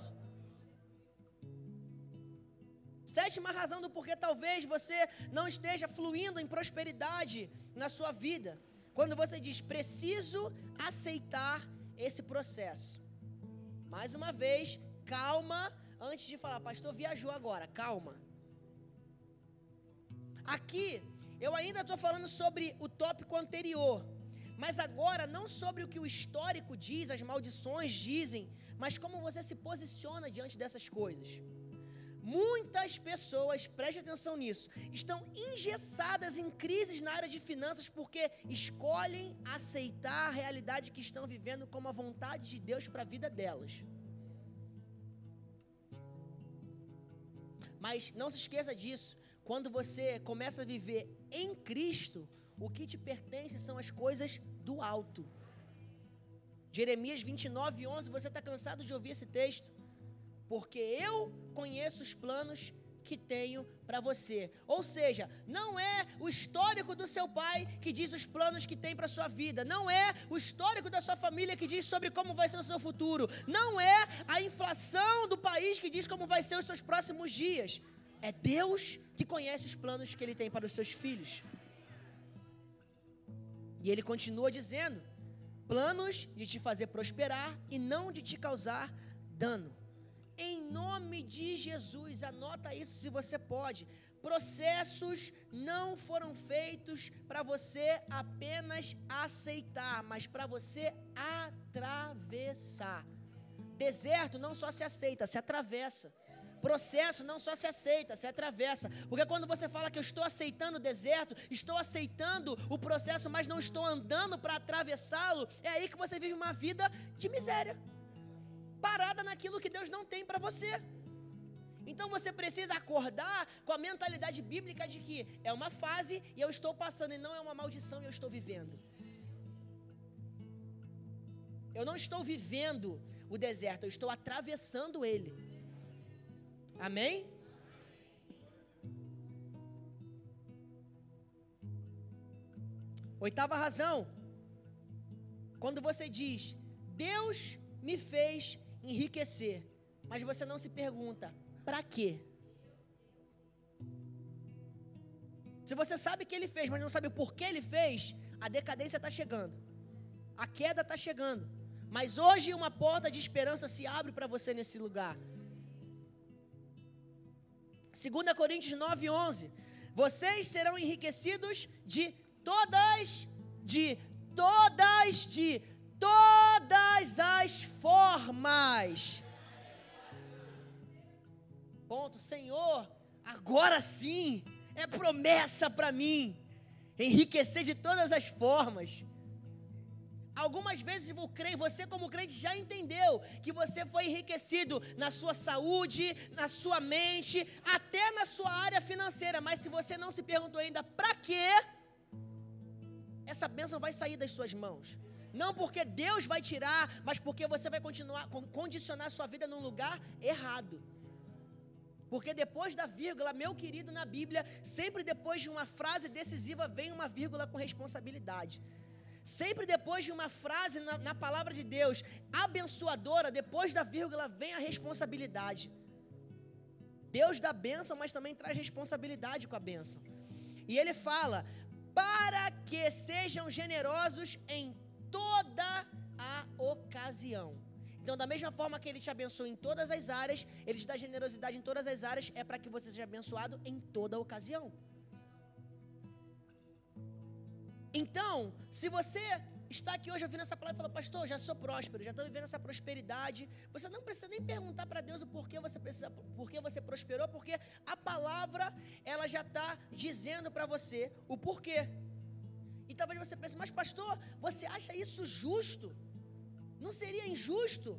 Sétima razão do porquê talvez você não esteja fluindo em prosperidade na sua vida. Quando você diz, preciso aceitar esse processo. Mais uma vez, calma, antes de falar, pastor viajou agora, calma. Aqui, eu ainda estou falando sobre o tópico anterior, mas agora não sobre o que o histórico diz, as maldições dizem, mas como você se posiciona diante dessas coisas. Muitas pessoas, preste atenção nisso, estão engessadas em crises na área de finanças porque escolhem aceitar a realidade que estão vivendo como a vontade de Deus para a vida delas. Mas não se esqueça disso, quando você começa a viver em Cristo, o que te pertence são as coisas do alto. Jeremias 29, 11, você está cansado de ouvir esse texto? Porque eu conheço os planos que tenho para você. Ou seja, não é o histórico do seu pai que diz os planos que tem para sua vida, não é o histórico da sua família que diz sobre como vai ser o seu futuro, não é a inflação do país que diz como vai ser os seus próximos dias. É Deus que conhece os planos que ele tem para os seus filhos. E ele continua dizendo: planos de te fazer prosperar e não de te causar dano. Em nome de Jesus, anota isso se você pode. Processos não foram feitos para você apenas aceitar, mas para você atravessar. Deserto não só se aceita, se atravessa. Processo não só se aceita, se atravessa. Porque quando você fala que eu estou aceitando o deserto, estou aceitando o processo, mas não estou andando para atravessá-lo, é aí que você vive uma vida de miséria. Parada naquilo que Deus não tem para você. Então você precisa acordar com a mentalidade bíblica de que é uma fase e eu estou passando, e não é uma maldição e eu estou vivendo. Eu não estou vivendo o deserto, eu estou atravessando ele. Amém? Oitava razão. Quando você diz, Deus me fez enriquecer, mas você não se pergunta, para quê? Se você sabe que ele fez, mas não sabe o porquê ele fez, a decadência está chegando. A queda está chegando. Mas hoje uma porta de esperança se abre para você nesse lugar. 2 Coríntios 9, 11. Vocês serão enriquecidos de todas, de todas, de todas as formas. Ponto. Senhor, agora sim, é promessa para mim. Enriquecer de todas as formas. Algumas vezes você como crente já entendeu que você foi enriquecido na sua saúde, na sua mente, até na sua área financeira, mas se você não se perguntou ainda para quê, essa bênção vai sair das suas mãos. Não porque Deus vai tirar, mas porque você vai continuar condicionar sua vida num lugar errado. Porque depois da vírgula, meu querido, na Bíblia, sempre depois de uma frase decisiva vem uma vírgula com responsabilidade. Sempre depois de uma frase na, na, palavra de Deus abençoadora, depois da vírgula vem a responsabilidade. Deus dá bênção, mas também traz responsabilidade com a bênção. E ele fala: para que sejam generosos em toda a ocasião. Então, da mesma forma que ele te abençoa em todas as áreas, ele te dá generosidade em todas as áreas, é para que você seja abençoado em toda a ocasião. Então, se você está aqui hoje ouvindo essa palavra e fala, pastor, já sou próspero, já estou vivendo essa prosperidade, você não precisa nem perguntar para Deus o porquê você precisa, porquê você prosperou, porque a palavra ela já está dizendo para você o porquê. E talvez você pense, mas pastor, você acha isso justo? Não seria injusto?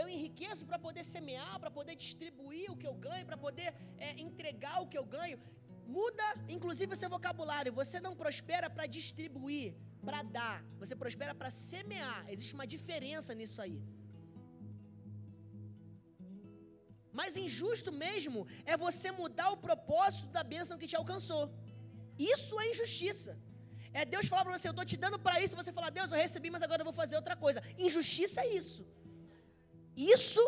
Eu enriqueço para poder semear, para poder distribuir o que eu ganho, para poder é, entregar o que eu ganho. Muda, inclusive, o seu vocabulário. Você não prospera para distribuir, para dar. Você prospera para semear. Existe uma diferença nisso aí. Mas injusto mesmo é você mudar o propósito da bênção que te alcançou. Isso é injustiça. É Deus falar para você, eu estou te dando para isso, você falar, Deus, eu recebi, mas agora eu vou fazer outra coisa. Injustiça é isso. Isso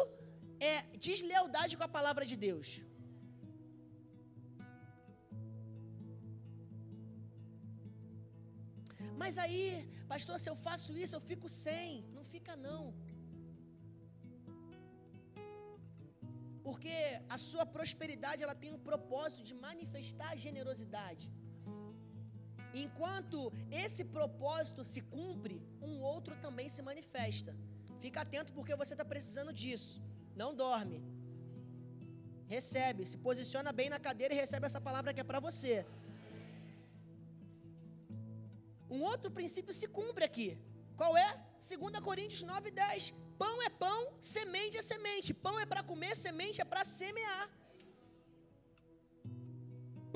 é deslealdade com a palavra de Deus. Mas aí, pastor, se eu faço isso, eu fico sem. Não fica não. Porque a sua prosperidade ela tem um propósito de manifestar generosidade. Enquanto esse propósito se cumpre, um outro também se manifesta. Fica atento porque você está precisando disso. Não dorme. Recebe, se posiciona bem na cadeira e recebe essa palavra que é para você. Um outro princípio se cumpre aqui. Qual é? 2 Coríntios 9, 10. Pão é pão, semente é semente. Pão é para comer, semente é para semear.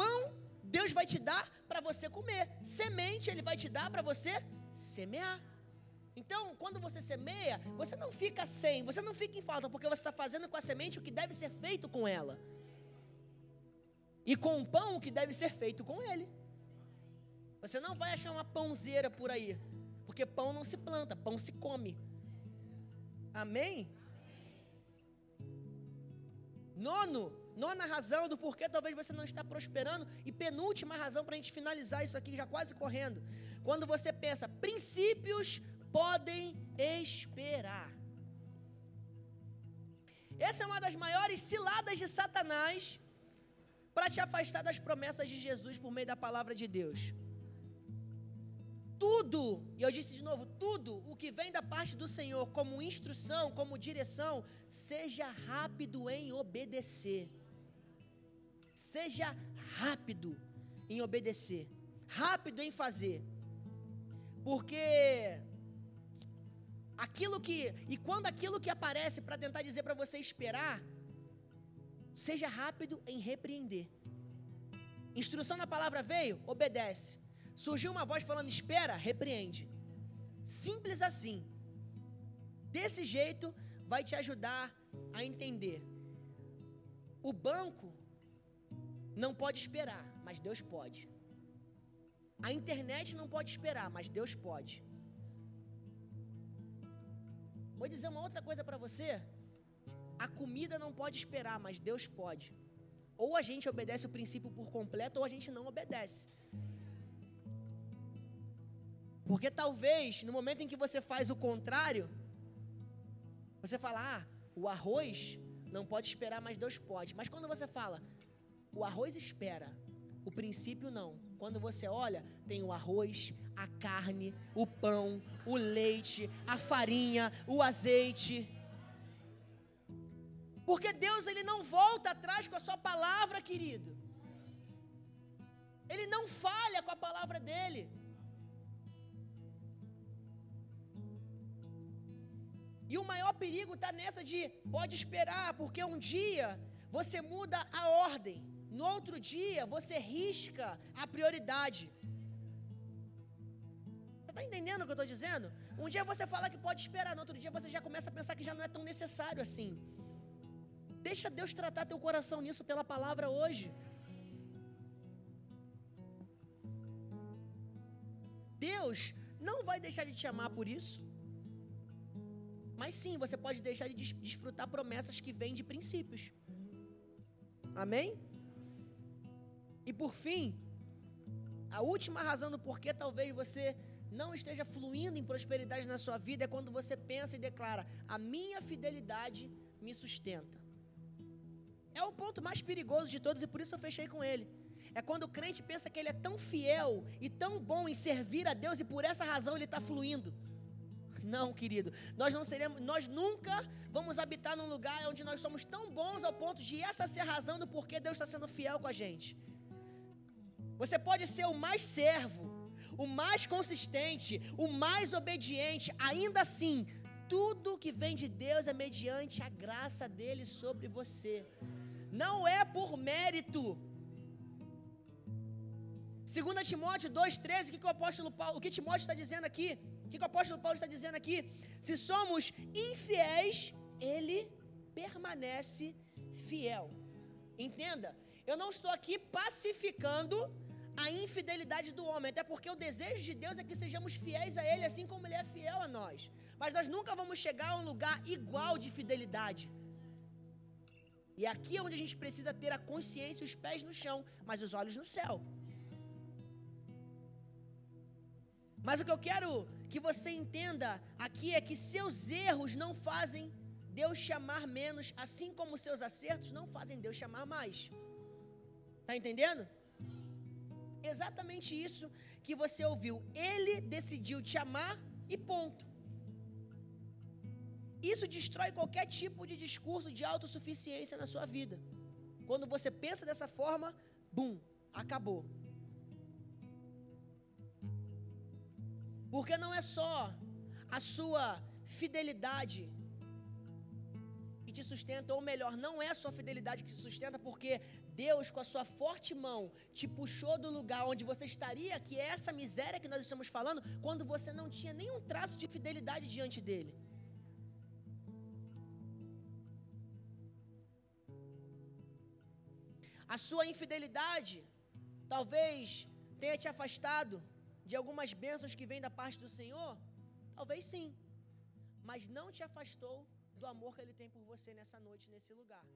Pão, Deus vai te dar para você comer. Semente, Ele vai te dar para você semear. Então, quando você semeia, você não fica sem, você não fica em falta, porque você está fazendo com a semente o que deve ser feito com ela. E com o pão o que deve ser feito com ele. Você não vai achar uma pãozeira por aí, porque pão não se planta, pão se come. Amém? Nono, nona razão do porquê talvez você não está prosperando e penúltima razão para a gente finalizar isso aqui já quase correndo. Quando você pensa, princípios podem esperar. Essa é uma das maiores ciladas de Satanás para te afastar das promessas de Jesus por meio da palavra de Deus tudo, e eu disse de novo, tudo o que vem da parte do Senhor como instrução, como direção, seja rápido em obedecer. Seja rápido em obedecer, rápido em fazer. Porque aquilo que, e quando aquilo que aparece para tentar dizer para você esperar, seja rápido em repreender. Instrução na palavra veio, obedece. Surgiu uma voz falando: espera, repreende. Simples assim. Desse jeito vai te ajudar a entender. O banco não pode esperar, mas Deus pode. A internet não pode esperar, mas Deus pode. Vou dizer uma outra coisa para você. A comida não pode esperar, mas Deus pode. Ou a gente obedece o princípio por completo, ou a gente não obedece. Porque talvez, no momento em que você faz o contrário, você fala, ah, o arroz não pode esperar, mas Deus pode. Mas quando você fala, o arroz espera, o princípio não. Quando você olha, tem o arroz, a carne, o pão, o leite, a farinha, o azeite. Porque Deus ele não volta atrás com a sua palavra, querido. Ele não falha com a palavra dele. E o maior perigo está nessa de pode esperar, porque um dia você muda a ordem. No outro dia, você risca a prioridade. Você está entendendo o que eu estou dizendo? Um dia você fala que pode esperar, no outro dia você já começa a pensar que já não é tão necessário assim. Deixa Deus tratar teu coração nisso pela palavra hoje. Deus não vai deixar de te amar por isso. Mas sim, você pode deixar de desfrutar promessas que vêm de princípios. Amém? E por fim, a última razão do porquê talvez você não esteja fluindo em prosperidade na sua vida é quando você pensa e declara: a minha fidelidade me sustenta. É o ponto mais perigoso de todos e por isso eu fechei com ele. É quando o crente pensa que ele é tão fiel e tão bom em servir a Deus e por essa razão ele está fluindo. Não, querido. Nós não seremos, nós nunca vamos habitar num lugar onde nós somos tão bons ao ponto de essa ser a razão do porquê Deus está sendo fiel com a gente. Você pode ser o mais servo, o mais consistente, o mais obediente, ainda assim, tudo que vem de Deus é mediante a graça dele sobre você. Não é por mérito. 2 Timóteo 2,13, o que, que o apóstolo Paulo, o que Timóteo está dizendo aqui? O que, o apóstolo Paulo está dizendo aqui? Se somos infiéis, ele permanece fiel. Entenda, eu não estou aqui pacificando a infidelidade do homem, até porque o desejo de Deus é que sejamos fiéis a Ele, assim como Ele é fiel a nós. Mas nós nunca vamos chegar a um lugar igual de fidelidade. E aqui é onde a gente precisa ter a consciência, os pés no chão, mas os olhos no céu. Mas o que eu quero que você entenda aqui é que seus erros não fazem Deus chamar menos, assim como seus acertos não fazem Deus chamar mais. Tá entendendo? Exatamente isso que você ouviu. Ele decidiu te amar e ponto. Isso destrói qualquer tipo de discurso de autossuficiência na sua vida. Quando você pensa dessa forma, bum, acabou. Porque não é só a sua fidelidade que te sustenta, ou melhor, não é a sua fidelidade que te sustenta, porque Deus, com a sua forte mão, te puxou do lugar onde você estaria, que é essa miséria que nós estamos falando, quando você não tinha nenhum traço de fidelidade diante dele. A sua infidelidade talvez tenha te afastado de algumas bênçãos que vêm da parte do Senhor? Talvez sim, mas não te afastou do amor que Ele tem por você nessa noite, nesse lugar.